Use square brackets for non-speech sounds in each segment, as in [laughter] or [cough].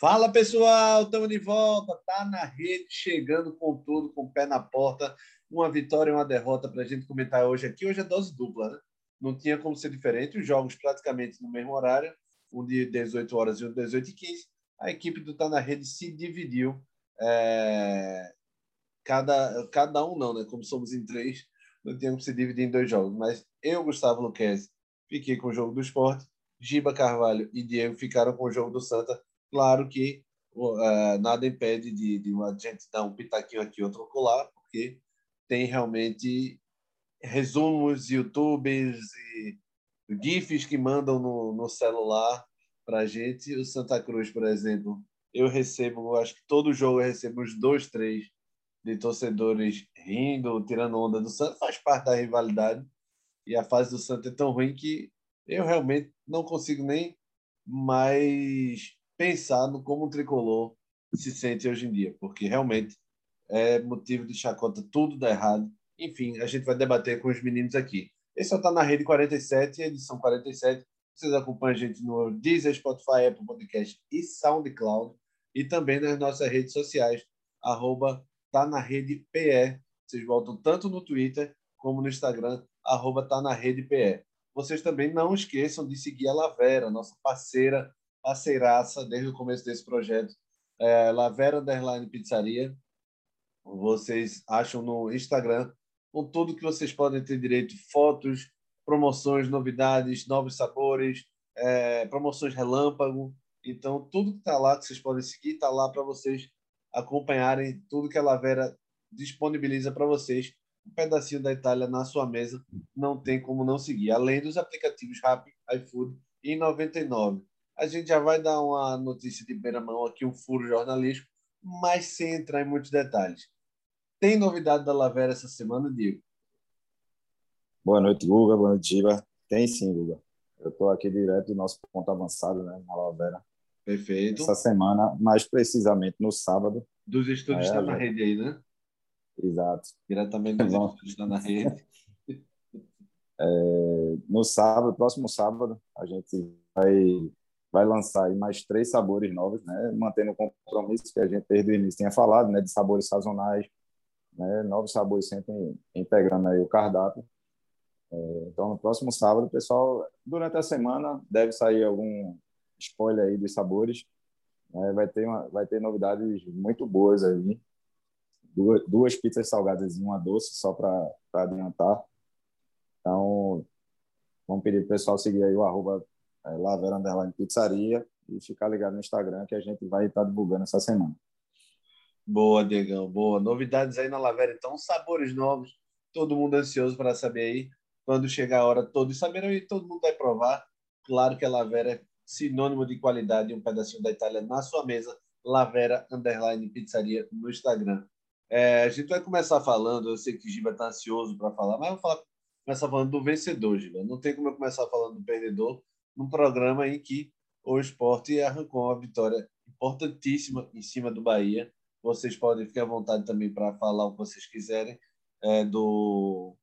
Fala pessoal, estamos de volta. Tá na rede, chegando com tudo, com o pé na porta. Uma vitória e uma derrota para a gente comentar hoje aqui. Hoje é dose dupla, né? Não tinha como ser diferente. Os jogos praticamente no mesmo horário, um de 18 horas e um de 18 e 15. A equipe do Tá na Rede se dividiu. É... Cada, cada um não, né? Como somos em três, não tinha como se dividir em dois jogos. Mas eu, Gustavo Luquez, fiquei com o jogo do esporte. Giba Carvalho e Diego ficaram com o jogo do Santa Claro que uh, nada impede de, de a gente dar um pitaquinho aqui, outro colar, porque tem realmente resumos, youtubers e GIFs que mandam no, no celular para a gente. O Santa Cruz, por exemplo, eu recebo, acho que todo jogo eu recebo uns dois, três de torcedores rindo, tirando onda do Santa, faz parte da rivalidade. E a fase do Santa é tão ruim que eu realmente não consigo nem mais pensar no como o tricolor se sente hoje em dia, porque realmente é motivo de chacota, tudo dá errado. Enfim, a gente vai debater com os meninos aqui. Esse só está na Rede 47, edição 47. Vocês acompanham a gente no Deezer, Spotify, Apple Podcast e SoundCloud. E também nas nossas redes sociais, arroba tá na rede PE. Vocês voltam tanto no Twitter como no Instagram, arroba tá na rede PE. Vocês também não esqueçam de seguir a Lavera, nossa parceira parceiraça desde o começo desse projeto. É, Lavera Underline Pizzaria. Vocês acham no Instagram, com tudo que vocês podem ter direito: fotos, promoções, novidades, novos sabores, é, promoções relâmpago. Então, tudo que está lá, que vocês podem seguir, está lá para vocês acompanharem tudo que a Lavera disponibiliza para vocês. Um pedacinho da Itália na sua mesa, não tem como não seguir. Além dos aplicativos Rappi, iFood e 99 a gente já vai dar uma notícia de primeira mão aqui, um furo jornalístico, mas sem entrar em muitos detalhes. Tem novidade da Lavera essa semana, Diego? Boa noite, Guga. Boa noite, Giba. Tem sim, Guga. Eu estou aqui direto do nosso ponto avançado, né, na Lavera. Perfeito. Essa semana, mais precisamente no sábado. Dos estúdios é, está na rede aí, né? Exato. Diretamente dos estúdios está na rede. [laughs] É, no sábado, próximo sábado, a gente vai vai lançar mais três sabores novos, né? mantendo o compromisso que a gente desde o início tinha falado, né? de sabores sazonais, né? novos sabores sempre integrando aí o cardápio. É, então, no próximo sábado, pessoal, durante a semana deve sair algum spoiler aí dos sabores. Né? Vai, ter uma, vai ter novidades muito boas aí. Duas, duas pizzas salgadas e uma doce, só para adiantar. Então, vamos pedir para o pessoal seguir aí o arroba é, Lavera Underline Pizzaria e ficar ligado no Instagram que a gente vai estar divulgando essa semana. Boa, Diegão, boa. Novidades aí na Lavera, então, sabores novos. Todo mundo ansioso para saber aí. Quando chegar a hora, todos saberão e todo mundo vai provar. Claro que a Lavera é sinônimo de qualidade, um pedacinho da Itália na sua mesa. Lavera Underline Pizzaria no Instagram. É, a gente vai começar falando, eu sei que o Giba está ansioso para falar, mas vou falar, começar falando do vencedor, Giba. Não tem como eu começar falando do perdedor, num programa em que o esporte arrancou uma vitória importantíssima em cima do Bahia. Vocês podem ficar à vontade também para falar o que vocês quiserem é, do,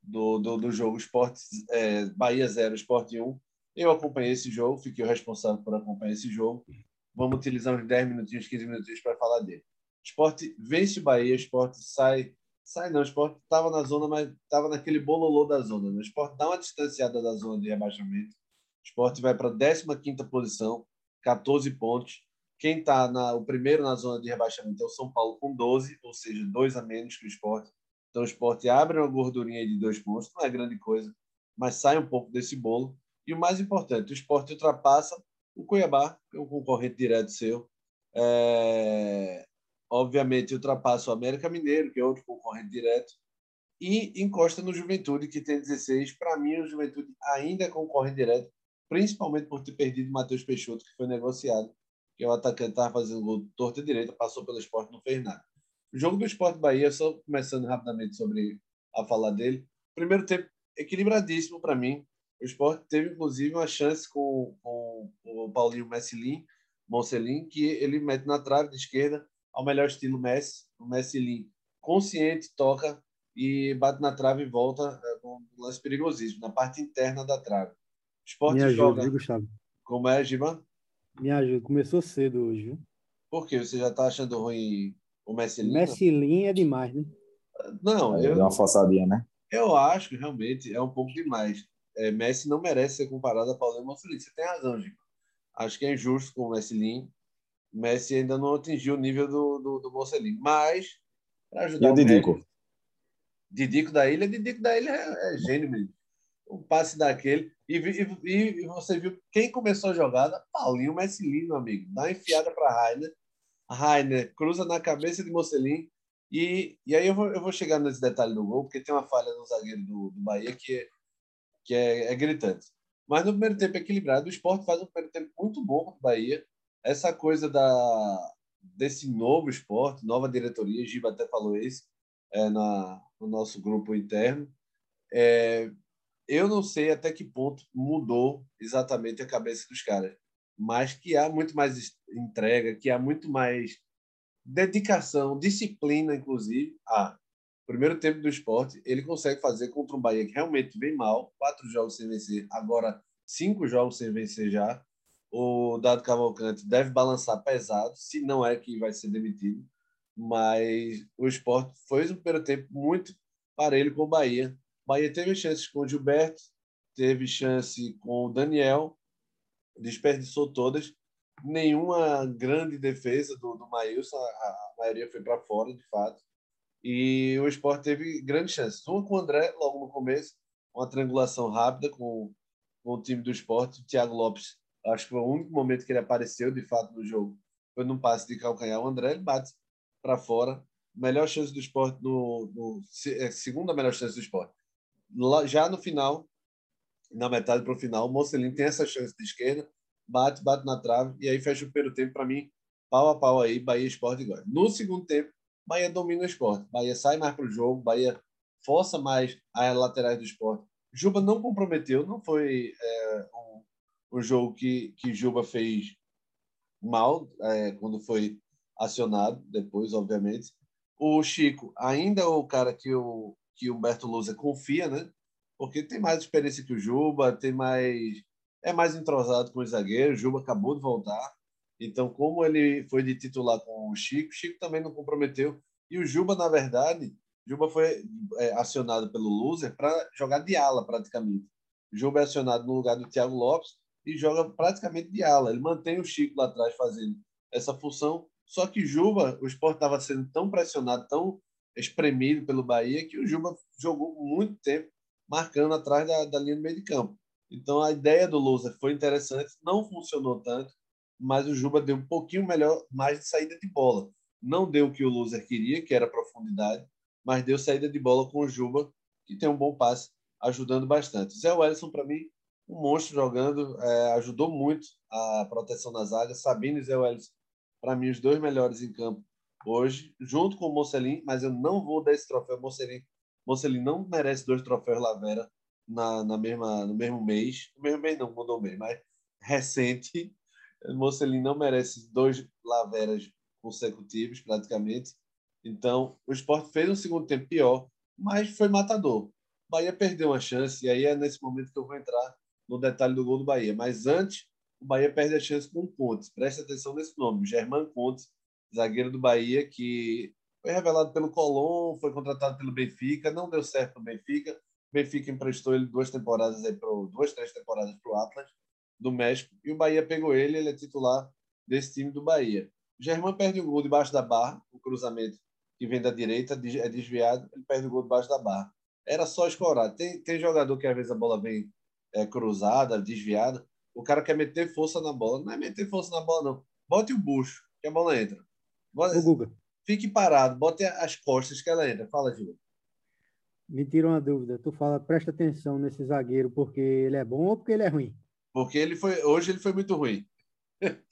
do, do, do, jogo esporte, é, Bahia 0, Esporte 1. Eu acompanhei esse jogo, fiquei o responsável por acompanhar esse jogo. Vamos utilizar uns 10 minutinhos, 15 minutinhos para falar dele. Esporte vence o Bahia, esporte sai. Sai não, esporte estava na zona, mas estava naquele bololô da zona. Né? O esporte dá uma distanciada da zona de rebaixamento esporte vai para a 15 posição, 14 pontos. Quem está o primeiro na zona de rebaixamento é o São Paulo com 12, ou seja, dois a menos que o esporte. Então o esporte abre uma gordurinha de dois pontos, não é grande coisa, mas sai um pouco desse bolo. E o mais importante, o esporte ultrapassa o Cuiabá, que é um concorrente direto seu. É... Obviamente ultrapassa o América Mineiro, que é outro concorrente direto. E encosta no Juventude, que tem 16. Para mim, o Juventude ainda é concorrente direto, principalmente por ter perdido o Matheus Peixoto, que foi negociado, que é o atacante estava fazendo gol torta e direita, passou pelo esporte, não fez nada. O jogo do Esporte Bahia, só começando rapidamente sobre a falar dele. Primeiro tempo equilibradíssimo para mim. O esporte teve, inclusive, uma chance com, com o Paulinho Messilin, Moncelin, que ele mete na trave de esquerda, ao melhor estilo Messi. O Messilin consciente, toca e bate na trave e volta é, com um lance perigosíssimo, na parte interna da trave. Esporte Me joga. Ajuda, Gustavo. Como é, Giba? Me ajuda, começou cedo hoje, viu? Por quê? Você já está achando ruim o Messilin? Messilin é demais, né? Não, É, eu, deu uma forçadinha, né? eu acho que realmente é um pouco demais. É, Messi não merece ser comparado a Paulinho Marcelino. Você tem razão, Gico. Acho que é injusto com o Messilin. Messi ainda não atingiu o nível do, do, do. Mas, para ajudar E o Didico? Messi- Didico da Ilha, Didico da Ilha é, é gênio mesmo. Um passe daquele. E, e, e você viu quem começou a jogada? Paulinho Messilin, amigo. Dá uma enfiada para Rainer. Rainer cruza na cabeça de Mocelin. E, e aí eu vou, eu vou chegar nesse detalhe do gol, porque tem uma falha no zagueiro do, do Bahia que, é, que é, é gritante. Mas no primeiro tempo equilibrado. O esporte faz um primeiro tempo muito bom contra o Bahia. Essa coisa da, desse novo esporte, nova diretoria, Giba até falou isso é, na, no nosso grupo interno. É, eu não sei até que ponto mudou exatamente a cabeça dos caras, mas que há muito mais entrega, que há muito mais dedicação, disciplina, inclusive. Ah, primeiro tempo do esporte, ele consegue fazer contra um Bahia que realmente vem mal, quatro jogos sem vencer, agora cinco jogos sem vencer já. O Dado Cavalcante deve balançar pesado, se não é que vai ser demitido. Mas o esporte foi um primeiro tempo muito parelho com o Bahia. Bahia teve chances com o Gilberto, teve chance com o Daniel, desperdiçou todas. Nenhuma grande defesa do, do Maílson, a, maioria foi para fora, de fato. E o esporte teve grandes chances. Uma com o André, logo no começo, uma triangulação rápida com, com o time do esporte. O Thiago Lopes, acho que foi o único momento que ele apareceu, de fato, no jogo. Foi num passe de calcanhar. O André ele bate para fora. Melhor chance do esporte, no, no, é, segunda melhor chance do esporte. Lá, já no final, na metade para o final, o Mocelin tem essa chance de esquerda, bate, bate na trave, e aí fecha o primeiro tempo para mim, pau a pau aí, Bahia Esporte igual. No segundo tempo, Bahia domina o esporte. Bahia sai mais para o jogo, Bahia força mais as laterais do esporte. Juba não comprometeu, não foi é, um, um jogo que, que Juba fez mal é, quando foi acionado, depois, obviamente. O Chico ainda é o cara que o, que Humberto Lousa confia, né? Porque tem mais experiência que o Juba, tem mais é mais entrosado com os zagueiros. O Juba acabou de voltar. Então, como ele foi de titular com o Chico, o Chico também não comprometeu. E o Juba, na verdade, Juba foi é, acionado pelo Loser para jogar de ala, praticamente. Juba é acionado no lugar do Thiago Lopes e joga praticamente de ala. Ele mantém o Chico lá atrás fazendo essa função. Só que Juba, o esporte estava sendo tão pressionado, tão espremido pelo Bahia, que o Juba jogou muito tempo marcando atrás da, da linha do meio de campo. Então a ideia do Loser foi interessante, não funcionou tanto, mas o Juba deu um pouquinho melhor, mais de saída de bola. Não deu o que o Loser queria, que era profundidade, mas deu saída de bola com o Juba, que tem um bom passe, ajudando bastante. Zé Wellison, para mim, um monstro jogando, é, ajudou muito a proteção na zaga. Sabino e Zé Wellison, para mim, os dois melhores em campo hoje, junto com o Mocelin, mas eu não vou dar esse troféu Mocelin. Mocelin não merece dois troféus Lavera na, na mesma, no mesmo mês. No mesmo mês não, mudou mês, mas recente. Mocelin não merece dois Laveras consecutivos, praticamente. Então, o esporte fez um segundo tempo pior, mas foi matador. O Bahia perdeu uma chance, e aí é nesse momento que eu vou entrar no detalhe do gol do Bahia. Mas antes, o Bahia perde a chance com o Conte. Preste atenção nesse nome, Germán Conte, zagueiro do Bahia, que foi revelado pelo Colón, foi contratado pelo Benfica, não deu certo no Benfica. O Benfica emprestou ele duas temporadas aí pro, duas, três temporadas para o Atlas do México, e o Bahia pegou ele, ele é titular desse time do Bahia. O Germán perde um gol debaixo da barra, o cruzamento que vem da direita é desviado, ele perde o gol debaixo da barra. Era só escorar. Tem, tem jogador que às vezes a bola vem é, cruzada, desviada, o cara quer meter força na bola. Não é meter força na bola, não. Bote o bucho, que a bola entra. Bote, Ô, Guga, fique parado, bote as costas que ela entra. Fala, Gil. me tira uma dúvida. Tu fala, presta atenção nesse zagueiro porque ele é bom ou porque ele é ruim? Porque ele foi, hoje ele foi muito ruim.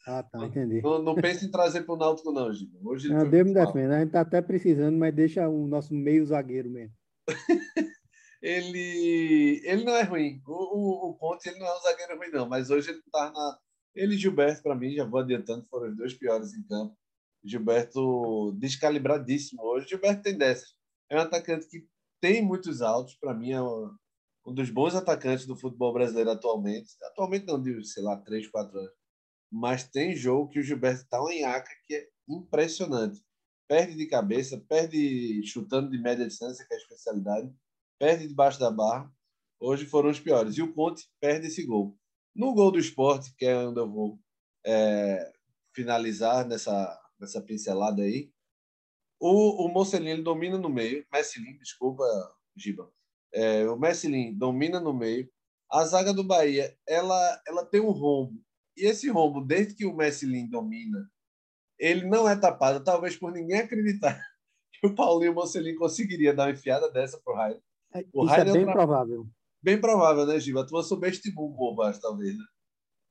Ah, tá, entendi. Não, não pense em trazer para o Náutico, não, Gil. Hoje ele Não, Deus me defenda. A gente tá até precisando, mas deixa o nosso meio zagueiro mesmo. [laughs] ele, ele não é ruim. O, o, o Conte ele não é um zagueiro ruim, não. Mas hoje ele está na. Ele e Gilberto, para mim, já vou adiantando, foram os dois piores em campo. Gilberto descalibradíssimo hoje. Gilberto tem dessas. É um atacante que tem muitos altos. Para mim, é um, dos bons atacantes do futebol brasileiro atualmente. Atualmente, não, de, sei lá, três, quatro anos. mas tem jogo que o Gilberto está em aca que é impressionante. Perde de cabeça, perde chutando de média distância, que é a especialidade, perde debaixo da barra. Hoje foram os piores. E o Conte perde esse gol. No gol do esporte, que é onde eu vou é, finalizar nessa, nessa pincelada aí, o, o Mocelin domina no meio. Messilin, desculpa, Giba. É, o Messilin domina no meio. A zaga do Bahia, ela, ela tem um rombo. E esse rombo, desde que o Messilin domina, ele não é tapado, talvez por ninguém acreditar [laughs] que o Paulinho Mocelin conseguiria dar uma enfiada dessa para o Rainer. O Isso é bem provável. Bem provável, né, Giba? Tu subestimou um pouco, acho, talvez, né?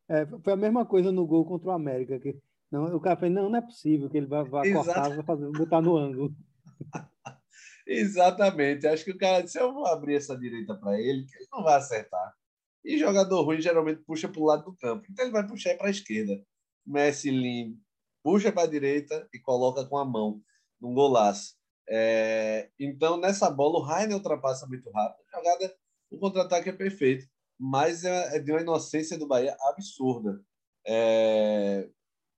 É, foi a mesma coisa no gol contra o América. Que, não, o cara falou, não, não é possível que ele vai, vai cortar, vai fazer, botar no ângulo. [laughs] Exatamente. Acho que o cara disse, eu vou abrir essa direita para ele, que ele não vai acertar. E jogador ruim geralmente puxa para o lado do campo. Então ele vai puxar para a esquerda. Messi limpo, puxa para a direita e coloca com a mão num golaço. É... então, nessa bola, o Rainer ultrapassa muito rápido. A jogada, o contra-ataque é perfeito mas é, é de uma inocência do Bahia absurda. É...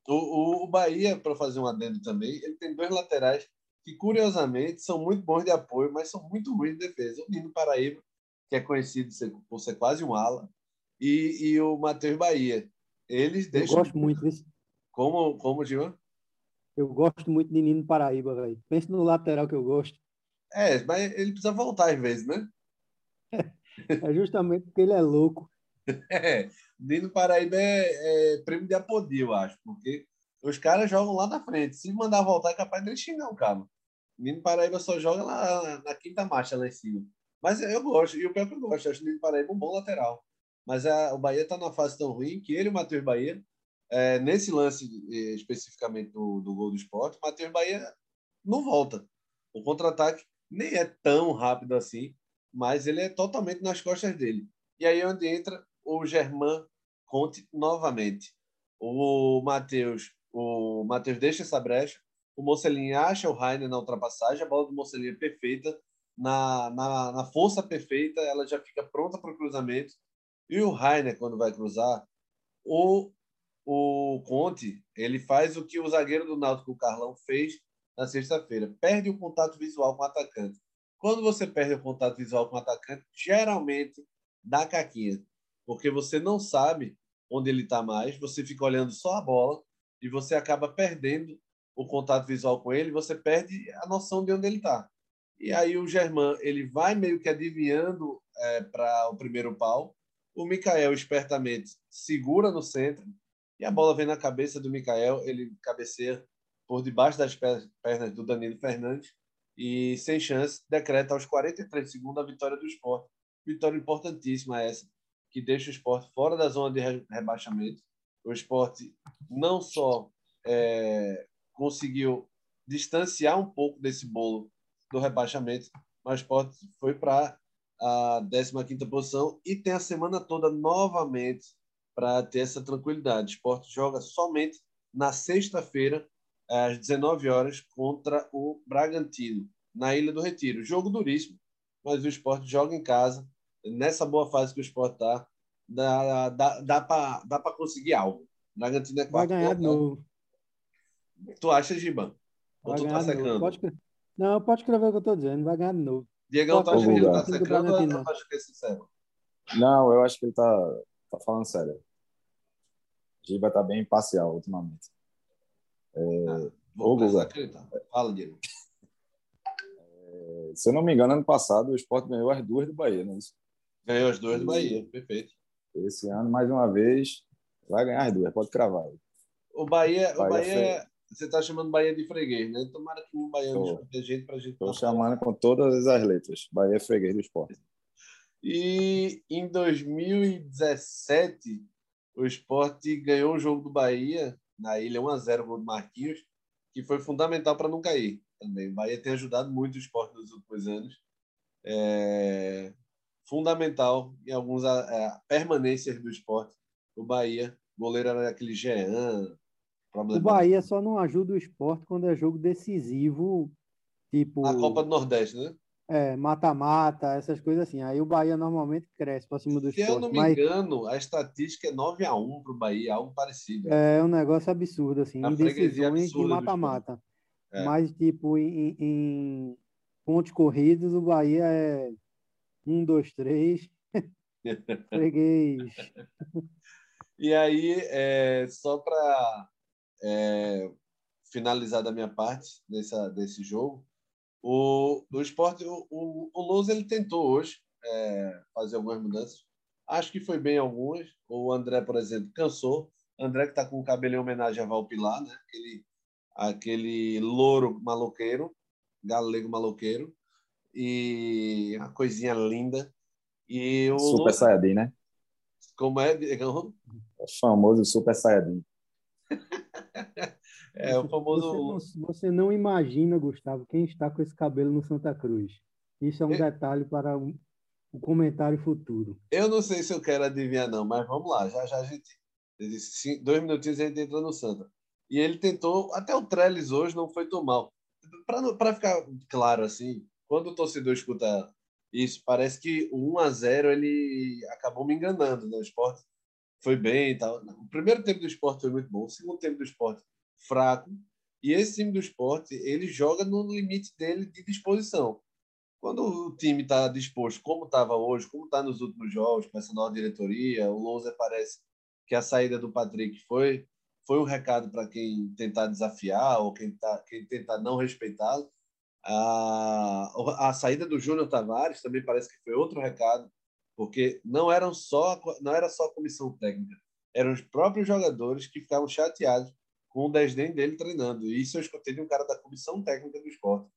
O, o, o, Bahia, para fazer um adendo também, ele tem dois laterais que, curiosamente, são muito bons de apoio, mas são muito ruins de defesa. O Nino Paraíba, que é conhecido por ser quase um ala, e, e o Matheus Bahia. Eles deixam... Eu gosto muito desse. Como, como, Gil? Eu gosto muito de Nino Paraíba, velho. Pense no lateral que eu gosto. É, mas ele precisa voltar às vezes, né? [laughs] É justamente porque ele é louco. [laughs] É, Nino Paraíba é, é prêmio de apodio, eu acho, porque os caras jogam lá na frente. Se mandar voltar, é capaz de xingar o cara. Nino Paraíba só joga lá na quinta marcha, lá em cima. Mas eu gosto, e o pior que eu gosto, acho o Nino Paraíba um bom lateral. Mas a, o Bahia está numa fase tão ruim que ele e o Matheus Bahia, é, nesse lance é, especificamente do, do gol do esporte, o Matheus Bahia não volta. O contra-ataque nem é tão rápido assim mas ele é totalmente nas costas dele. E aí é onde entra o Germán Conte novamente. O Matheus, o Matheus deixa essa brecha, o Mocelin acha o Rainer na ultrapassagem, a bola do Mocelin é perfeita, na, na, na força perfeita, ela já fica pronta para o cruzamento. E o Rainer, quando vai cruzar, o, o Conte, ele faz o que o zagueiro do Náutico, o Carlão, fez na sexta-feira. Perde o contato visual com o atacante. Quando você perde o contato visual com o atacante, geralmente dá caquinha, porque você não sabe onde ele está mais, você fica olhando só a bola e você acaba perdendo o contato visual com ele, você perde a noção de onde ele está. E aí o Germán ele vai meio que adivinhando é, para o primeiro pau. O Mikael espertamente segura no centro e a bola vem na cabeça do Mikael, ele cabeceia por debaixo das pernas do Danilo Fernandes e sem chance, decreta aos 43 segundos a vitória do esporte. Vitória importantíssima essa, que deixa o esporte fora da zona de rebaixamento. O esporte não só é, conseguiu distanciar um pouco desse bolo do rebaixamento, mas o esporte foi para a 15 posição e tem a semana toda novamente para ter essa tranquilidade. O esporte joga somente na sexta-feira às 19 horas contra o Bragantino, na Ilha do Retiro. Jogo duríssimo, mas o esporte joga em casa. Nessa boa fase que o esporte está, dá, dá, dá para dá conseguir algo. Bragantino é quarto. Vai ganhar de novo. Tu acha, Giban? Ou tu tá secando? Pode... Não, pode escrever o que eu estou dizendo. Vai ganhar de novo. Diego, tá achando que ele tá secando ou não acha que é sincero? Não, eu acho que ele tá, tá falando sério. Giba tá bem imparcial ultimamente. É, ah, vou Guga, Fala, Diego. É, se eu não me engano, ano passado o Sport ganhou as duas do Bahia, não é isso? Ganhou as duas do Bahia, perfeito. Esse ano, mais uma vez, vai ganhar as duas, pode cravar. O Bahia, o Bahia, Bahia você está chamando Bahia de freguês, né? Tomara que o baiano escute a gente para a gente. Estou chamando com todas as letras. Bahia é freguês do esporte. E em 2017, o esporte ganhou o jogo do Bahia na ilha 1 a 0 gol do Marquinhos, que foi fundamental para não cair também. O Bahia tem ajudado muito o esporte nos últimos anos. É fundamental em algumas é, permanências do esporte. O Bahia, o goleiro era aquele Jean. O Bahia só não ajuda o esporte quando é jogo decisivo, tipo. Na Copa do Nordeste, né? É, mata-mata, essas coisas assim. Aí o Bahia normalmente cresce para cima do Se eu não me mas... engano, a estatística é 9 a 1 para o Bahia, algo parecido. É um negócio absurdo, assim, a em decisões de mata-mata. É. Mas, tipo, em, em pontos corridos, o Bahia é 1, 2, 3. Freguês. E aí, é, só para é, finalizar da minha parte dessa, desse jogo, o, o esporte, o, o, o Lousa, ele tentou hoje é, fazer algumas mudanças. Acho que foi bem algumas. O André, por exemplo, cansou. André que está com o cabelo em homenagem a Valpilar, né? Aquele, aquele louro maloqueiro, galego maloqueiro. E uma coisinha linda. E o Super Lousa, Saiyajin, né? Como é, Diegão? O famoso Super Saiyajin. [laughs] é, o famoso. Você, você, não imagina, Gustavo, quem está com esse cabelo no Santa Cruz. Isso é um eu... detalhe para um, um comentário futuro. Eu não sei se eu quero adivinhar, não, mas vamos lá. Já já a gente. Dois minutinhos a gente entra no Santa. E ele tentou, até o Trellis hoje não foi tão mal. Para ficar claro, assim, quando o torcedor escuta isso, parece que o 1 a 0 ele acabou me enganando, né? O esporte foi bem e tal. O primeiro tempo do esporte foi muito bom, o segundo tempo do esporte fraco. E esse time do esporte, ele joga no limite dele de disposição. Quando o time está disposto, como estava hoje, como está nos últimos jogos, com essa nova diretoria, o Lousa parece que a saída do Patrick foi foi um recado para quem tentar desafiar ou quem, tá, quem tentar não respeitá-lo. A, a saída do Júnior Tavares também parece que foi outro recado porque não eram só não era só a comissão técnica, eram os próprios jogadores que ficavam chateados com o desdém dele treinando. E isso eu escutei de um cara da comissão técnica do esporte.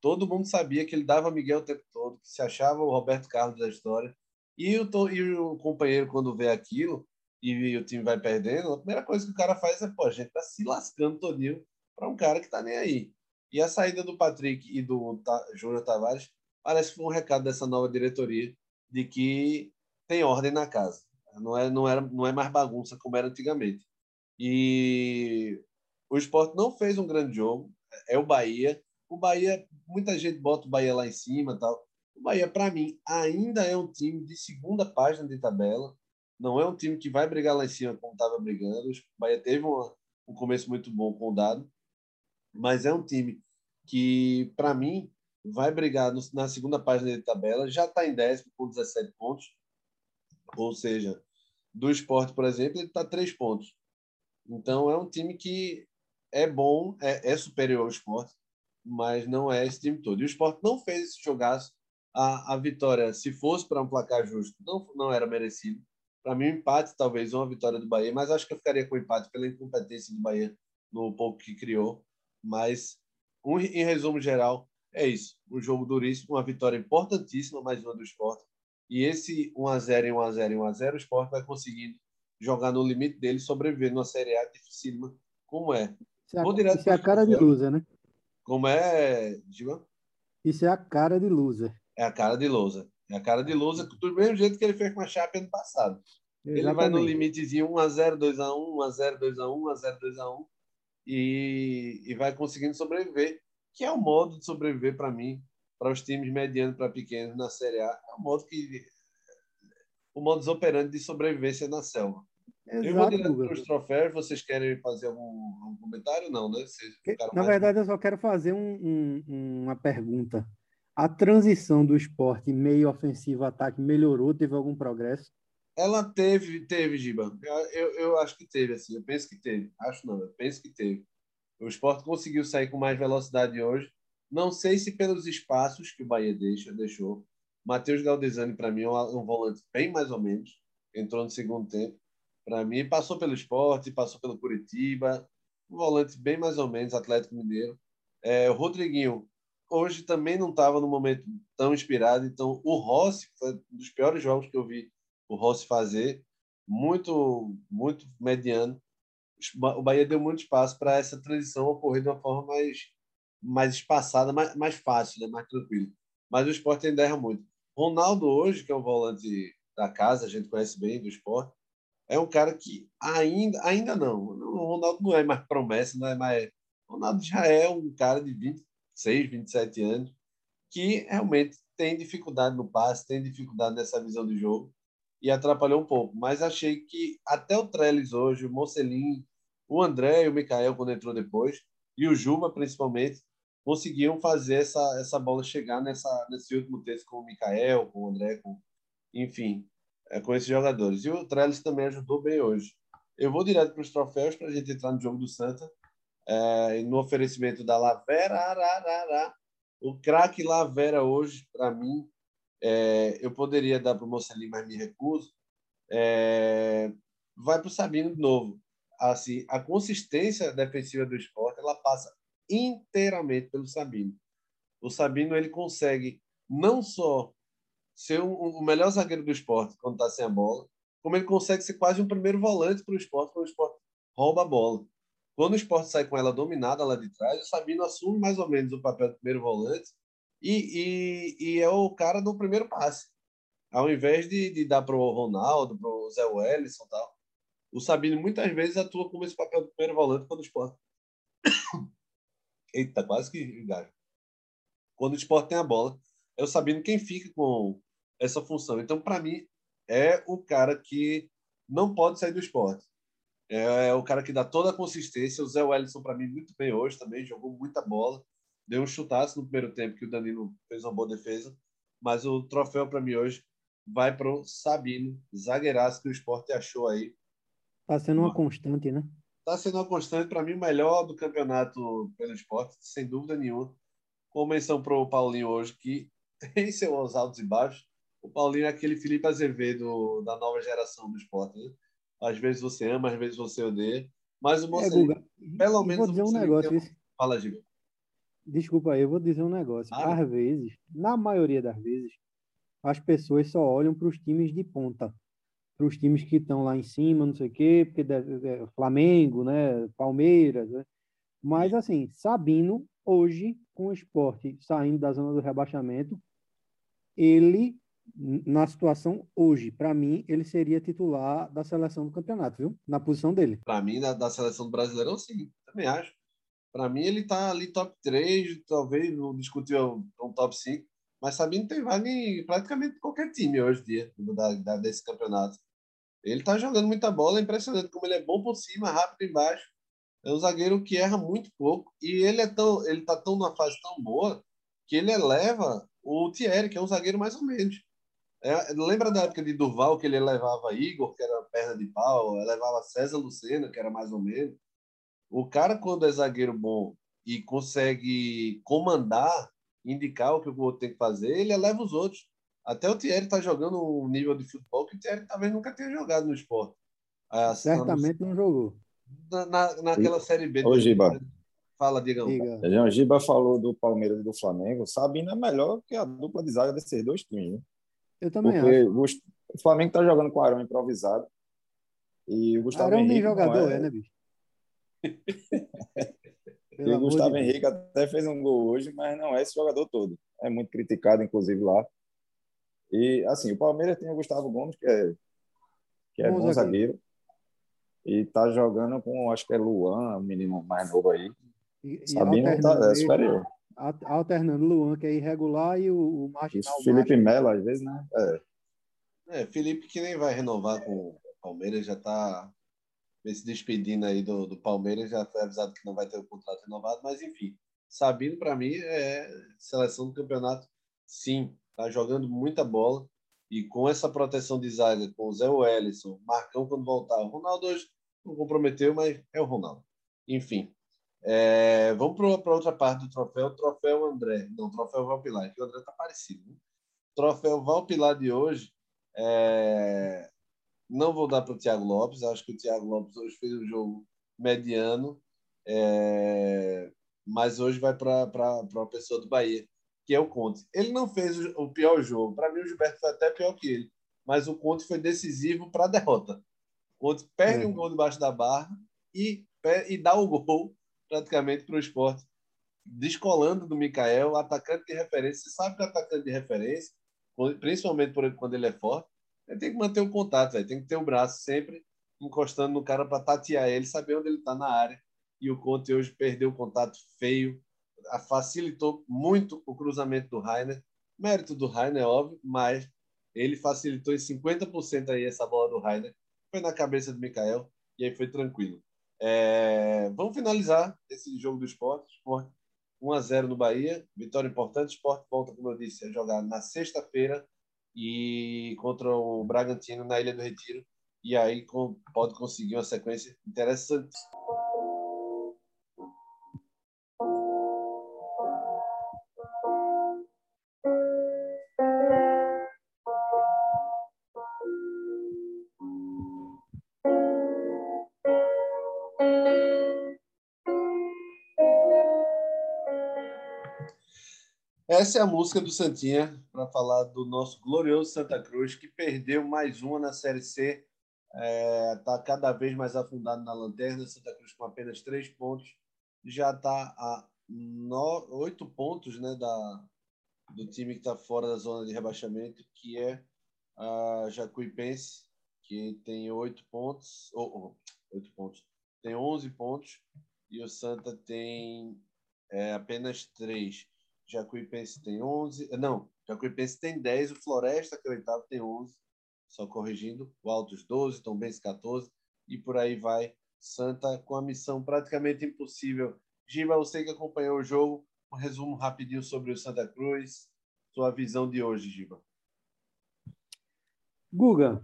Todo mundo sabia que ele dava Miguel o tempo todo, que se achava o Roberto Carlos da história. E o, e o companheiro, quando vê aquilo e o time vai perdendo, a primeira coisa que o cara faz é, pô, a gente tá se lascando todinho para um cara que tá nem aí. E a saída do Patrick e do Ta, Júnior Tavares parece que foi um recado dessa nova diretoria de que tem ordem na casa. Não é, não, era, não é mais bagunça como era antigamente. E o esporte não fez um grande jogo. É o Bahia. O Bahia, muita gente bota o Bahia lá em cima tal. O Bahia, para mim, ainda é um time de segunda página de tabela. Não é um time que vai brigar lá em cima como estava brigando. O Bahia teve uma, um começo muito bom com o Dado. Mas é um time que, para mim, vai brigar no, na segunda página de tabela, já está em décimo com 17 pontos. Ou seja, do esporte, por exemplo, ele está três pontos. Então é um time que é bom, é, é, superior ao esporte, mas não é esse time todo. E o esporte não fez esse jogaço. A, a vitória, se fosse para um placar justo, não, não era merecido. Para mim, um empate, talvez uma vitória do Bahia, mas acho que eu ficaria com empate pela incompetência do Bahia no pouco que criou. Mas, um, em resumo geral, é isso. Um jogo duríssimo, uma vitória importantíssima, mais uma do esporte. E esse 1x0 em 1x0 em 1x0, o esporte vai conseguindo jogar no limite dele, sobreviver numa Série A dificílima, como é. Isso é, a, isso é a cara de loser, né? Como é, Diga? Isso é a cara de loser. É a cara de loser. É a cara de loser do mesmo jeito que ele fez com a Chape ano passado. Exatamente. Ele vai no limitezinho 1x0, 2x1, 1x0, 2x1, 1x0, 2x1 e, e vai conseguindo sobreviver que é o modo de sobreviver para mim, para os times medianos para pequenos na Série A. É o modo que o modus operandi de sobrevivência na selva. Exato, eu vou direto para os troféus. Vocês querem fazer algum, algum comentário? Não, né? na verdade, eu só quero fazer um, um, uma pergunta. A transição do esporte meio ofensivo ataque melhorou? Teve algum progresso? Ela teve, teve, Giba. Eu, eu, acho que teve, assim. Eu penso que teve. Acho não, eu penso que teve. O esporte conseguiu sair com mais velocidade hoje. Não sei se pelos espaços que o Bahia deixa, deixou. Matheus Galdesani, para mim, é um volante bem mais ou menos. Entrou no segundo tempo. Para mim, passou pelo esporte, passou pelo Curitiba. Um volante bem mais ou menos, Atlético Mineiro. É, o Rodriguinho, hoje também não estava no momento tão inspirado. Então, o Rossi foi um dos piores jogos que eu vi o Rossi fazer. Muito, muito mediano o Bahia deu muito espaço para essa transição ocorrer de uma forma mais, mais espaçada, mais, mais fácil, né? mais tranquila. Mas o esporte ainda erra muito. Ronaldo, hoje, que é um volante da casa, a gente conhece bem do esporte, é um cara que ainda, ainda não. O Ronaldo não é mais promessa, não é mais. O Ronaldo já é um cara de 26, 27 anos que realmente tem dificuldade no passe, tem dificuldade nessa visão de jogo e atrapalhou um pouco. Mas achei que até o Trellis hoje, o Mocelin, o André e o Mikael, quando entrou depois, e o Juba, principalmente, conseguiam fazer essa, essa bola chegar nessa, nesse último texto com o Mikael, com o André, com, enfim, é, com esses jogadores. E o Trellis também ajudou bem hoje. Eu vou direto para os troféus para a gente entrar no jogo do Santa. É, no oferecimento da Lavera, ararara, o craque Lavera hoje, para mim, é, eu poderia dar para o Mocelin, mas me recuso. É, vai para o Sabino de novo. Assim, a consistência defensiva do esporte ela passa inteiramente pelo Sabino. O Sabino ele consegue não só ser o um, um melhor zagueiro do esporte quando está sem a bola, como ele consegue ser quase um primeiro volante para o esporte quando o esporte rouba a bola. Quando o esporte sai com ela dominada lá de trás, o Sabino assume mais ou menos o papel de primeiro volante e, e, e é o cara do primeiro passe. Ao invés de, de dar para o Ronaldo, para o Zé Wellison tal, o Sabino muitas vezes atua como esse papel de primeiro volante quando o esporte. [coughs] Eita, quase que engaja. Quando o esporte tem a bola, é o Sabino quem fica com essa função. Então, para mim, é o cara que não pode sair do esporte. É, é o cara que dá toda a consistência. O Zé Wellison, para mim, muito bem hoje também, jogou muita bola deu um chutaço no primeiro tempo que o Danilo fez uma boa defesa, mas o troféu para mim hoje vai para o Sabino, zagueiraço que o esporte achou aí. Está sendo uma constante, né? Está sendo uma constante, para mim, o melhor do campeonato pelo esporte, sem dúvida nenhuma. Com menção para o Paulinho hoje, que [laughs] tem seus altos e baixos. O Paulinho é aquele Felipe Azevedo da nova geração do esporte. Né? Às vezes você ama, às vezes você odeia. Mas o Mocelin, é, pelo menos. Vou dizer um negócio. Um... Fala, Giga. Desculpa aí, eu vou dizer um negócio. Ah, Às vezes, na maioria das vezes, as pessoas só olham para os times de ponta. Para os times que estão lá em cima, não sei o quê, porque é, Flamengo, né? Palmeiras, né? Mas, assim, Sabino, hoje, com o esporte saindo da zona do rebaixamento, ele, na situação hoje, para mim, ele seria titular da seleção do campeonato, viu? Na posição dele. Para mim, da, da seleção do Brasileirão, sim, também acho. Para mim, ele está ali top 3, talvez não discutir um top 5, mas Sabino tem vaga em praticamente qualquer time hoje em dia da, da, desse campeonato. Ele está jogando muita bola, é impressionante como ele é bom por cima, rápido embaixo. É um zagueiro que erra muito pouco e ele é tão, ele tá tão numa fase tão boa que ele eleva o Thierry, que é um zagueiro mais ou menos. É, lembra da época de Durval que ele elevava Igor, que era perna de pau, elevava César Lucena, que era mais ou menos. O cara, quando é zagueiro bom e consegue comandar, indicar o que o outro tem que fazer, ele eleva os outros. Até o Thierry está jogando um nível de futebol que o Thierry talvez nunca tenha jogado no esporte. Ah, Certamente não jogou. Na, na, naquela Série B. Ô, Giba. Fala, Digão. Diga. O Giba falou do Palmeiras e do Flamengo. Sabino é melhor que a dupla de zaga desses dois times. Né? Eu também Porque acho. O Flamengo está jogando com o Arão improvisado. E o Gustavo Arão Henrique nem jogador, é, é né, bicho? [laughs] e o Gustavo Henrique até fez um gol hoje, mas não é esse jogador todo. É muito criticado, inclusive, lá. E, assim, o Palmeiras tem o Gustavo Gomes, que é, que é bom, bom zagueiro. E tá jogando com, acho que é Luan, um menino mais novo aí. E, Sabino e tá, é superior. Alternando Luan, que é irregular, e o, o marginal. Isso, Felipe Melo, às vezes, né? É. é, Felipe que nem vai renovar com o Palmeiras, já tá se despedindo aí do, do Palmeiras, já foi avisado que não vai ter o contrato renovado, mas enfim, Sabino para mim é seleção do campeonato, sim, tá jogando muita bola e com essa proteção de zaga com o Zé Wellison, Marcão quando voltar, o Ronaldo hoje não comprometeu, mas é o Ronaldo. Enfim, é, vamos para outra parte do troféu, troféu André, não, troféu Valpilar, que o André tá parecido. Né? Troféu Valpilar de hoje é, não vou dar para o Thiago Lopes. Acho que o Thiago Lopes hoje fez um jogo mediano, é... mas hoje vai para a pessoa do Bahia, que é o Conte. Ele não fez o pior jogo. Para mim, o Gilberto foi até pior que ele. Mas o Conte foi decisivo para a derrota. O Conte perde uhum. um gol debaixo da barra e, e dá o gol praticamente para o esporte. Descolando do Mikael, atacante de referência. Você sabe que é atacante de referência, principalmente quando ele é forte, tem que manter o contato, véio. tem que ter o braço sempre encostando no cara para tatear ele, saber onde ele está na área. E o Conte hoje perdeu o contato feio facilitou muito o cruzamento do Rainer. Mérito do Rainer, é óbvio, mas ele facilitou em 50% aí essa bola do Rainer. Foi na cabeça do Mikael e aí foi tranquilo. É... Vamos finalizar esse jogo do esporte. esporte 1 a 0 no Bahia, vitória importante. Esporte volta, como eu disse, a jogar na sexta-feira e contra o Bragantino na Ilha do Retiro. E aí pode conseguir uma sequência interessante. Essa é a música do Santinha falar do nosso glorioso Santa Cruz, que perdeu mais uma na Série C. Está é, tá cada vez mais afundado na lanterna. Santa Cruz com apenas três pontos. Já está a oito pontos né, da, do time que está fora da zona de rebaixamento, que é a Jacuipense, que tem oito pontos. Oito oh, oh, pontos. Tem onze pontos. E o Santa tem é, apenas três. Jacuipense tem 11. Não, Jacuipense tem 10. O Floresta, que é o oitavo, tem 11. Só corrigindo. O Altos 12, Tombense 14. E por aí vai. Santa com a missão praticamente impossível. Giba, você que acompanhou o jogo, um resumo rapidinho sobre o Santa Cruz. Sua visão de hoje, Giba. Guga,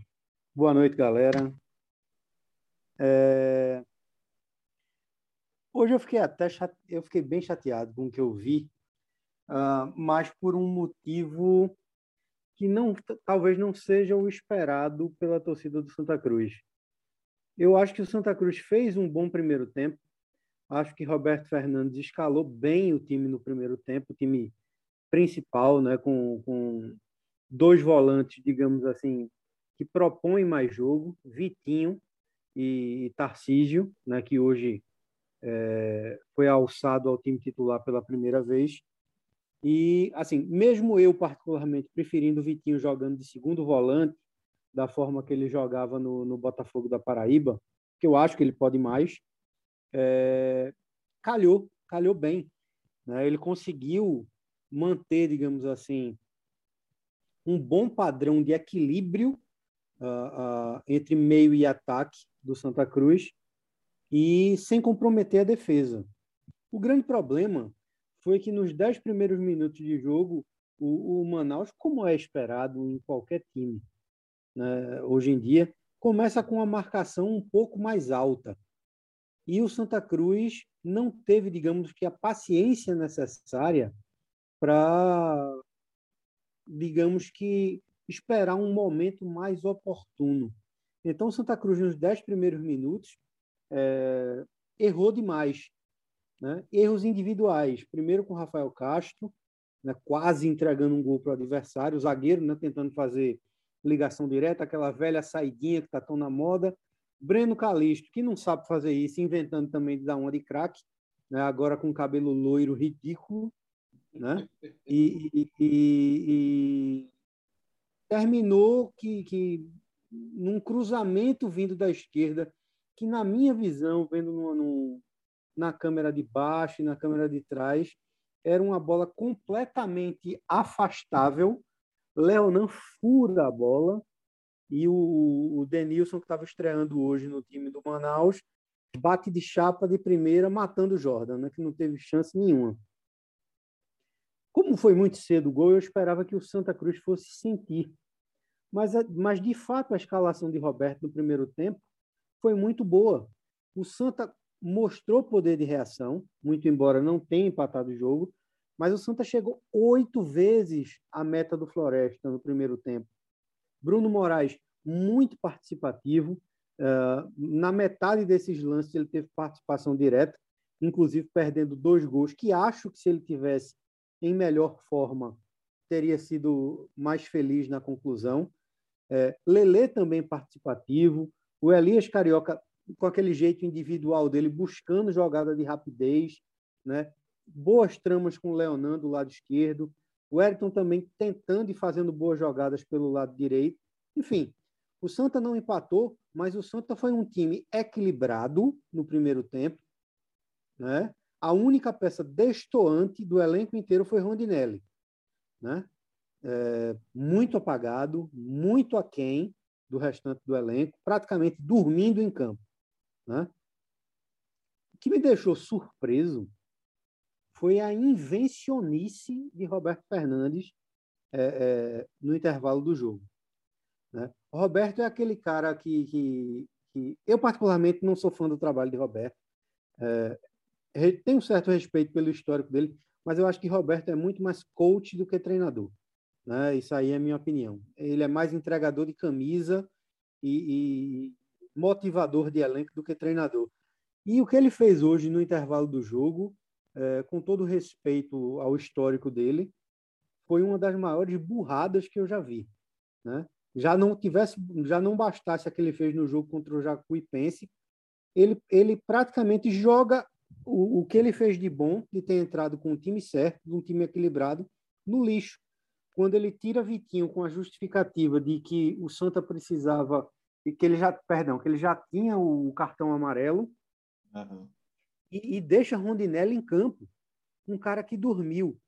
boa noite, galera. É... Hoje eu fiquei até chate... eu fiquei bem chateado com o que eu vi uh, mas por um motivo que não talvez não seja o esperado pela torcida do Santa Cruz. Eu acho que o Santa Cruz fez um bom primeiro tempo. Acho que Roberto Fernandes escalou bem o time no primeiro tempo, o time principal, né, com, com dois volantes, digamos assim, que propõem mais jogo, Vitinho e, Tarcísio, né, que hoje é, foi alçado ao time titular pela primeira vez. E, assim, mesmo eu particularmente preferindo o Vitinho jogando de segundo volante, da forma que ele jogava no, no Botafogo da Paraíba, que eu acho que ele pode mais, é, calhou, calhou bem. Né? Ele conseguiu manter, digamos assim, um bom padrão de equilíbrio uh, uh, entre meio e ataque do Santa Cruz e sem comprometer a defesa. O grande problema foi que nos dez primeiros minutos de jogo, o, o Manaus, como é esperado em qualquer time né, hoje em dia, começa com uma marcação um pouco mais alta. E o Santa Cruz não teve, digamos que, a paciência necessária para, digamos que, esperar um momento mais oportuno. Então, o Santa Cruz, nos dez primeiros minutos, é, errou demais. Né? Erros individuais, primeiro com Rafael Castro, né, quase entregando um gol para o adversário, o zagueiro né, tentando fazer ligação direta, aquela velha saidinha que está tão na moda. Breno Calisto, que não sabe fazer isso, inventando também de dar uma de craque, né, agora com cabelo loiro ridículo. Né? [laughs] E, e, e, e terminou que, que num cruzamento vindo da esquerda, que na minha visão, vendo no, na câmera de baixo e na câmera de trás. Era uma bola completamente afastável. Leonan fura a bola e o, o Denilson, que estava estreando hoje no time do Manaus, bate de chapa de primeira, matando o Jordan, né, que não teve chance nenhuma. Como foi muito cedo o gol, eu esperava que o Santa Cruz fosse sentir. Mas, mas de fato, a escalação de Roberto no primeiro tempo foi muito boa. O Santa mostrou poder de reação, muito embora não tenha empatado o jogo, mas o Santa chegou oito vezes à meta do Floresta no primeiro tempo. Bruno Moraes, muito participativo. Uh, na metade desses lances, ele teve participação direta, inclusive perdendo dois gols, que acho que se ele tivesse em melhor forma, teria sido mais feliz na conclusão. É, Lelê também participativo. O Elias Carioca com aquele jeito individual dele, buscando jogada de rapidez, né? boas tramas com o Leonando do lado esquerdo, o Eriton também tentando e fazendo boas jogadas pelo lado direito. Enfim, o Santa não empatou, mas o Santa foi um time equilibrado no primeiro tempo, né? a única peça destoante do elenco inteiro foi Rondinelli, né? É, muito apagado, muito aquém do restante do elenco, praticamente dormindo em campo, né? O que me deixou surpreso foi a invencionice de Roberto Fernandes é, é, no intervalo do jogo. Né? O Roberto é aquele cara que, que, que, eu particularmente não sou fã do trabalho de Roberto. É, tenho um certo respeito pelo histórico dele, mas eu acho que Roberto é muito mais coach do que treinador. Né? Isso aí é a minha opinião. Ele é mais entregador de camisa e, motivador de elenco do que treinador. E o que ele fez hoje no intervalo do jogo, é, com todo respeito ao histórico dele, foi uma das maiores burradas que eu já vi. Né? Já não tivesse, já não bastasse a que ele fez no jogo contra o Jacuipense, ele, ele praticamente joga o, o que ele fez de bom, de ter entrado com o time certo, um time equilibrado, no lixo. Quando ele tira Vitinho com a justificativa de que o Santa precisava, que ele já, perdão, que ele já tinha o cartão amarelo, uhum. e, e deixa Rondinelli em campo, um cara que dormiu.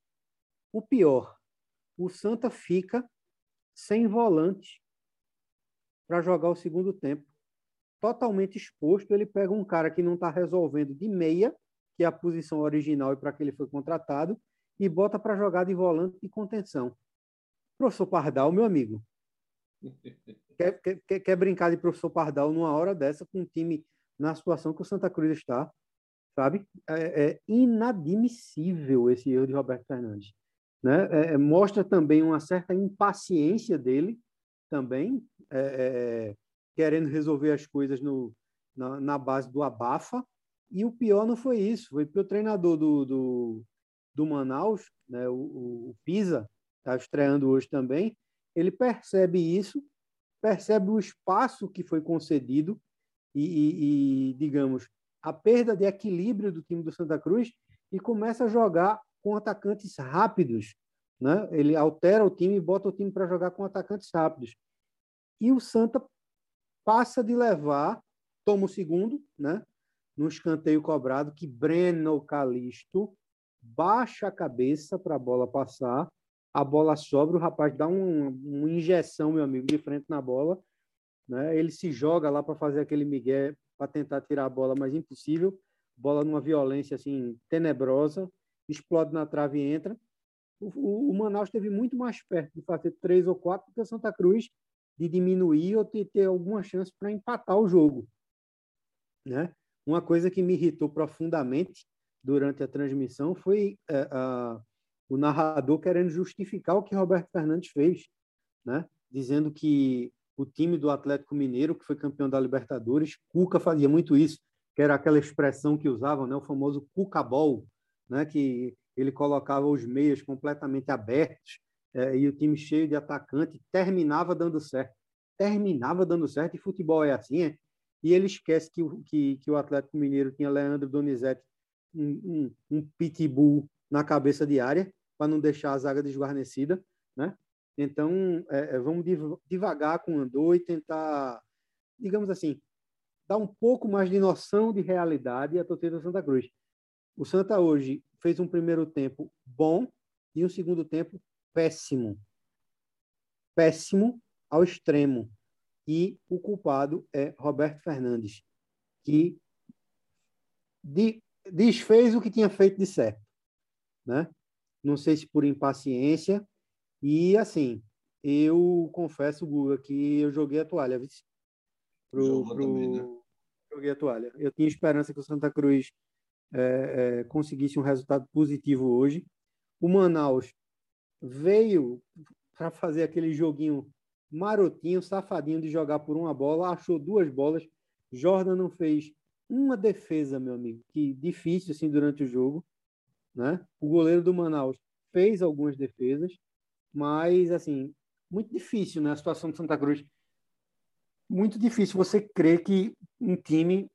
O pior, o Santa fica sem volante para jogar o segundo tempo. Totalmente exposto, ele pega um cara que não está resolvendo de meia, que é a posição original e para que ele foi contratado, e bota para jogar de volante de contenção. Professor Pardal, meu amigo, quer, quer, quer brincar de professor Pardal numa hora dessa com um time na situação que o Santa Cruz está, sabe? É, é inadmissível esse erro de Roberto Fernandes. Né? É, é, mostra também uma certa impaciência dele, também, é, é, querendo resolver as coisas no, na, na, base do abafa. E o pior não foi isso, foi porque o treinador do, do, do Manaus, né, o, o Pisa, está estreando hoje também, ele percebe isso, percebe o espaço que foi concedido e, e, e, digamos, a perda de equilíbrio do time do Santa Cruz e começa a jogar com atacantes rápidos. Né? Ele altera o time e bota o time para jogar com atacantes rápidos. E o Santa passa de levar, toma o segundo, né? no escanteio cobrado, que Breno Calisto baixa a cabeça para a bola passar, a bola sobra, o rapaz dá um, uma injeção, meu amigo, de frente na bola, né? ele se joga lá para fazer aquele migué, para tentar tirar a bola, mas impossível, bola numa violência assim tenebrosa, explode na trave e entra. O, o, o, Manaus esteve muito mais perto de fazer três ou quatro do que o Santa Cruz de diminuir ou de ter alguma chance para empatar o jogo. Né? Uma coisa que me irritou profundamente durante a transmissão foi é, a, o narrador querendo justificar o que Roberto Fernandes fez, né? dizendo que o time do Atlético Mineiro, que foi campeão da Libertadores, Cuca fazia muito isso, que era aquela expressão que usavam, né? o famoso Cuca-ball, né, que ele colocava os meias completamente abertos é, e o time cheio de atacante terminava dando certo. Terminava dando certo, e futebol é assim, é? E ele esquece que, que, que o Atlético Mineiro tinha Leandro Donizete, um, um, um pitbull na cabeça de área, para não deixar a zaga desguarnecida, né? Então, é, é vamos devagar com o Andor e tentar, digamos assim, dar um pouco mais de noção de realidade à torcida do Santa Cruz. O Santa hoje fez um primeiro tempo bom e um segundo tempo péssimo. Péssimo ao extremo. E o culpado é Roberto Fernandes, que desfez o que tinha feito de certo. Né? Não sei se por impaciência. E, assim, eu confesso, Guga, que eu joguei a toalha. Pro, pro... Também, né? Joguei a toalha. Eu tinha esperança que o Santa Cruz é, é, conseguisse um resultado positivo hoje. O Manaus veio para fazer aquele joguinho marotinho, safadinho de jogar por uma bola, achou duas bolas. Jordan não fez uma defesa, meu amigo, que difícil assim durante o jogo, né? O goleiro do Manaus fez algumas defesas, mas assim, muito difícil, né? A situação de Santa Cruz. Muito difícil você crer que um time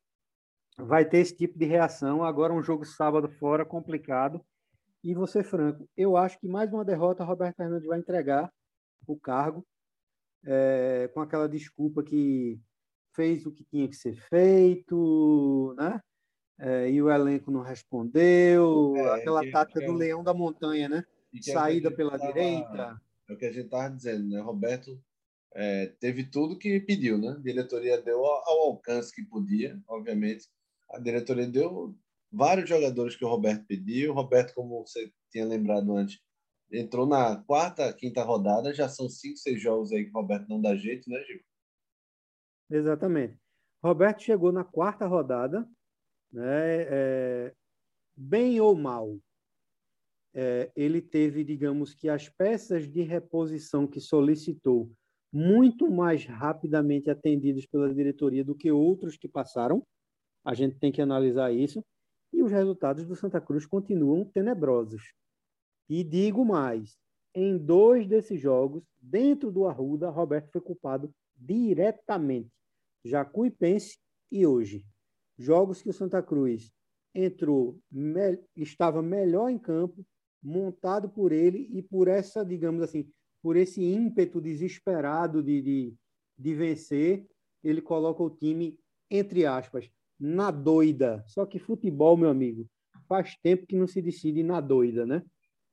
vai ter esse tipo de reação. Agora um jogo sábado fora complicado. E você franco, eu acho que mais uma derrota Roberto Fernandes vai entregar o cargo é, com aquela desculpa que fez o que tinha que ser feito, né? É, e o elenco não respondeu. É, aquela que, tática que, do leão da montanha, né? Saída pela tava, direita. É o que a gente estava dizendo, né? Roberto é, teve tudo que pediu, né? A diretoria deu ao, ao alcance que podia, obviamente. A diretoria deu vários jogadores que o Roberto pediu. O Roberto, como você tinha lembrado antes, entrou na quarta, quinta rodada. Já são cinco, seis jogos aí que o Roberto não dá jeito, né, Gil? Exatamente. Roberto chegou na quarta rodada, né, é, bem ou mal. É, ele teve, digamos que, as peças de reposição que solicitou muito mais rapidamente atendidas pela diretoria do que outros que passaram. A gente tem que analisar isso. E os resultados do Santa Cruz continuam tenebrosos. E digo mais: em dois desses jogos, dentro do Arruda, Roberto foi culpado diretamente. Jacuipense e hoje. Jogos que o Santa Cruz entrou, me, estava melhor em campo, montado por ele e por essa, digamos assim, por esse ímpeto desesperado de, de, de vencer, ele coloca o time, entre aspas, na doida. Só que futebol, meu amigo, faz tempo que não se decide na doida, né?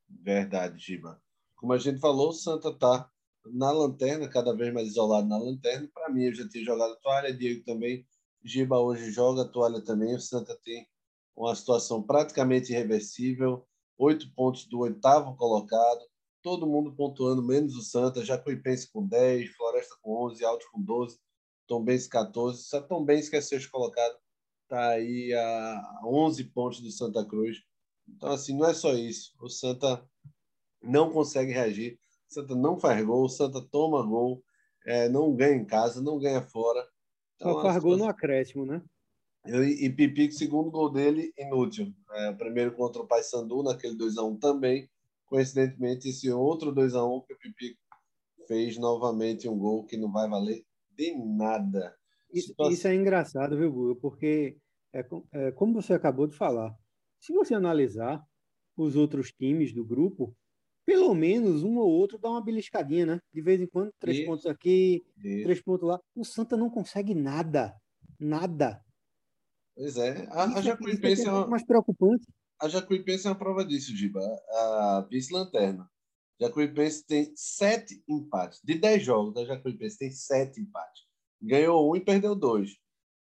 Verdade, Giba. Como a gente falou, o Santa tá na lanterna, cada vez mais isolado na lanterna. Para mim, eu já tinha jogado toalha, Diego também. Giba hoje joga toalha também. O Santa tem uma situação praticamente irreversível. Oito pontos do oitavo colocado. Todo mundo pontuando, menos o Santa. Jacuipense com 10, Floresta com 11, Alto com 12, Tombense 14. Só Tombense, que é sexto colocado, está aí a 11 pontos do Santa Cruz. Então, assim, não é só isso. O Santa não consegue reagir. O Santa não faz gol, o Santa toma gol, é, não ganha em casa, não ganha fora. Então, Só faz gol no acréscimo, né? E, e Pipico, segundo gol dele, inútil. É, o primeiro contra o Paysandu, naquele 2x1 também. Coincidentemente, esse outro 2x1 que o Pipico fez novamente um gol que não vai valer de nada. Isso, isso é engraçado, viu, Guga? Porque, é, é, como você acabou de falar, se você analisar os outros times do grupo, pelo menos um ou outro dá uma beliscadinha, né? De vez em quando, três Isso. pontos aqui, Isso. três pontos lá. O Santa não consegue nada. Nada. Pois é. A, a é Jacuipense é, é uma... mais preocupante. A Jacuipense é uma prova disso, Giba. A vice-lanterna. Jacuipense tem sete empates. De dez jogos, a Jacuipense tem sete empates. Ganhou um e perdeu dois.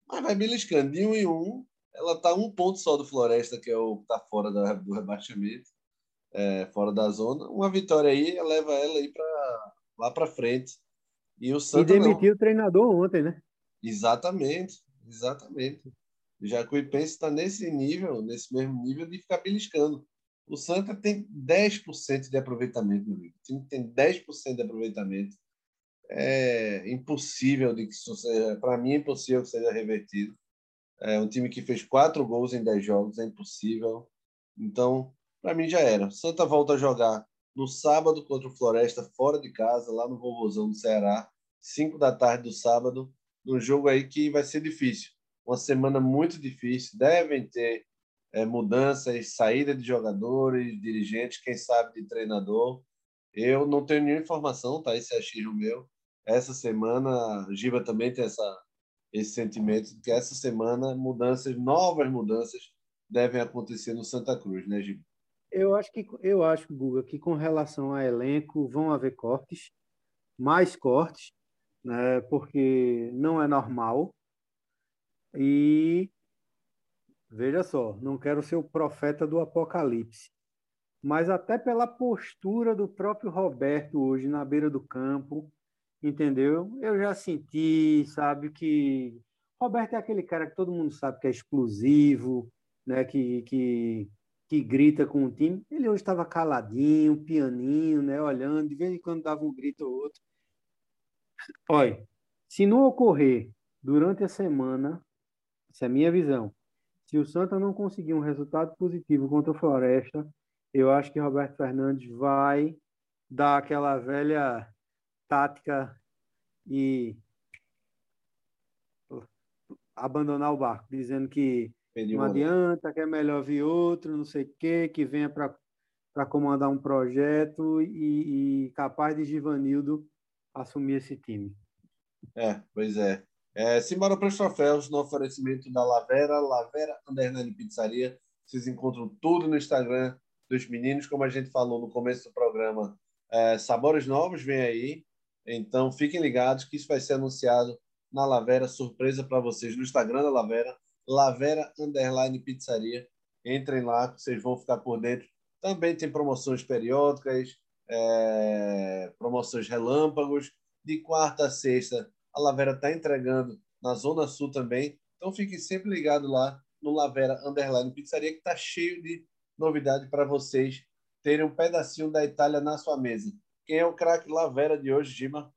Mas vai beliscando de um em um ela está um ponto só do Floresta, que é o que está fora do rebaixamento, é, fora da zona. Uma vitória aí leva ela aí para lá para frente. E o Santa E demitiu não. o treinador ontem, né? Exatamente, exatamente. O Jacuipense está nesse nível, nesse mesmo nível de ficar beliscando. O Santa tem 10% de aproveitamento, meu amigo. O time tem 10% de aproveitamento. É impossível de que isso seja, para mim é impossível que seja revertido. É um time que fez quatro gols em dez jogos, é impossível. Então, para mim já era. Santa volta a jogar no sábado contra o Floresta, fora de casa, lá no Vovozão do Ceará, cinco da tarde do sábado, num jogo aí que vai ser difícil. Uma semana muito difícil. Devem ter é, mudanças, saída de jogadores, dirigentes, quem sabe de treinador. Eu não tenho nenhuma informação, tá? Esse é achismo meu. Essa semana, Giba também tem essa esse sentimento de que essa semana mudanças, novas mudanças devem acontecer no Santa Cruz, né, Gil? Eu acho que eu acho, Guga, que com relação a elenco vão haver cortes, mais cortes, né, porque não é normal. E veja só, não quero ser o profeta do apocalipse, mas até pela postura do próprio Roberto hoje na beira do campo, entendeu? Eu já senti, sabe, que Roberto é aquele cara que todo mundo sabe que é explosivo, né, que, que, que grita com o time. Ele hoje estava caladinho, pianinho, né, olhando, de vez em quando dava um grito ou outro. Olha, se não ocorrer durante a semana, essa é a minha visão, se o Santa não conseguir um resultado positivo contra o Floresta, eu acho que Roberto Fernandes vai dar aquela velha tática e abandonar o barco, dizendo que não adianta, que é melhor vir outro, não sei o quê, que venha para comandar um projeto e, e capaz de Givanildo assumir esse time. É, pois é. É, simbora para os troféus no oferecimento da Lavera, Lavera Underline Pizzaria. Vocês encontram tudo no Instagram dos meninos, como a gente falou no começo do programa. É, sabores novos vem aí, então fiquem ligados que isso vai ser anunciado na Lavera, surpresa para vocês no Instagram da Lavera, Lavera Underline Pizzaria. Entrem lá, vocês vão ficar por dentro. Também tem promoções periódicas, é, promoções relâmpagos. De quarta a sexta, a Lavera está entregando na Zona Sul também. Então fique sempre ligado lá no Lavera Underline Pizzaria, que está cheio de novidade para vocês terem um pedacinho da Itália na sua mesa. Quem é o craque Lavera de hoje, Gima?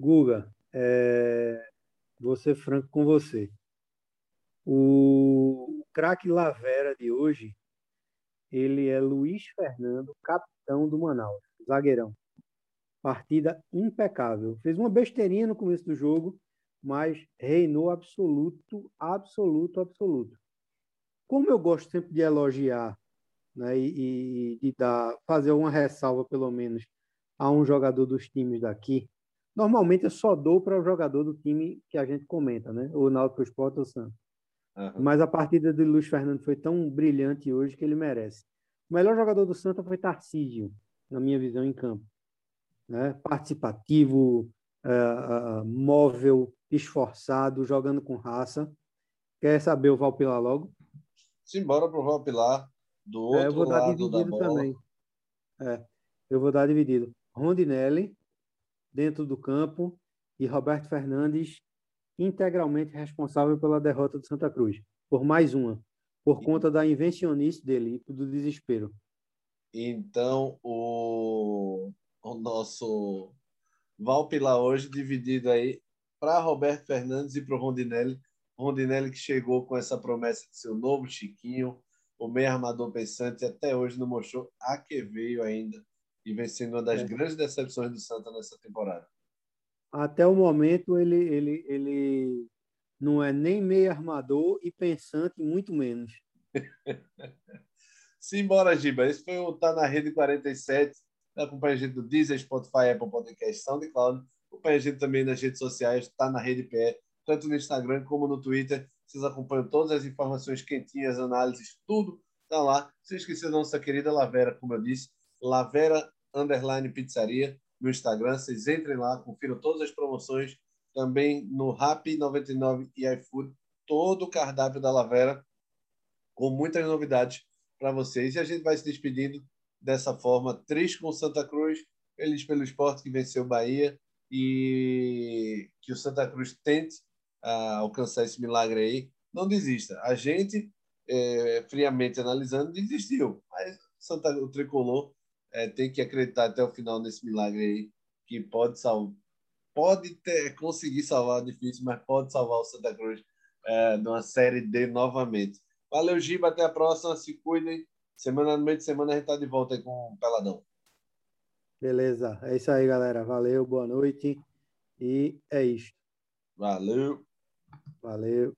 Guga, é... vou ser franco com você. O craque Lavera de hoje, ele é Luiz Fernando, capitão do Manaus, zagueirão. Partida impecável. Fez uma besteirinha no começo do jogo, mas reinou absoluto, absoluto, absoluto. Como eu gosto sempre de elogiar né, e, e de dar, fazer uma ressalva, pelo menos, a um jogador dos times daqui, normalmente eu só dou para o jogador do time que a gente comenta, né? O Náutico Sport ou Santos. Uhum. Mas a partida de Luiz Fernando foi tão brilhante hoje que ele merece. O melhor jogador do Santa foi Tarcísio, na minha visão, em campo né? participativo, uh, uh, móvel, esforçado, jogando com raça. Quer saber o Valpilar logo? Simbora para o Valpilar, do outro é, eu vou dar dividido da bola. também. É, eu vou dar dividido. Rondinelli, dentro do campo, e Roberto Fernandes, integralmente responsável pela derrota do Santa Cruz, por mais uma, por conta da invencionice dele e do desespero. Então, o o nosso Valpilar hoje, dividido aí para Roberto Fernandes e para o Rondinelli. Rondinelli que chegou com essa promessa de ser o novo Chiquinho, o meio armador pensante, até hoje não mostrou a que veio ainda e vem sendo uma das é. grandes decepções do Santa nessa temporada. Até o momento ele, ele, ele não é nem meio armador e pensante, muito menos. [laughs] Simbora, Giba. Esse foi o Tá na Rede 47 acompanha a gente no Deezer, Spotify, Apple Podcast, SoundCloud. Acompanha a gente também nas redes sociais, está na Rede PE, tanto no Instagram como no Twitter. Vocês acompanham todas as informações quentinhas, análises, tudo está lá. Se esquecer da nossa querida Lavera, como eu disse, Lavera Underline Pizzaria no Instagram. Vocês entrem lá, confiram todas as promoções. Também no Rap 99 e iFood, todo o cardápio da Lavera, com muitas novidades para vocês. E a gente vai se despedindo dessa forma, triste com Santa Cruz, feliz pelo esporte que venceu o Bahia e que o Santa Cruz tente uh, alcançar esse milagre aí. Não desista. A gente, é, friamente analisando, desistiu. Mas Santa, o Tricolor é, tem que acreditar até o final nesse milagre aí, que pode salvar. Pode ter, conseguir salvar, difícil, mas pode salvar o Santa Cruz é, de uma série D novamente. Valeu, Giba. Até a próxima. Se cuidem. Semana no meio de semana a gente tá de volta aí com o Peladão. Beleza. É isso aí, galera. Valeu, boa noite. E é isso. Valeu. Valeu.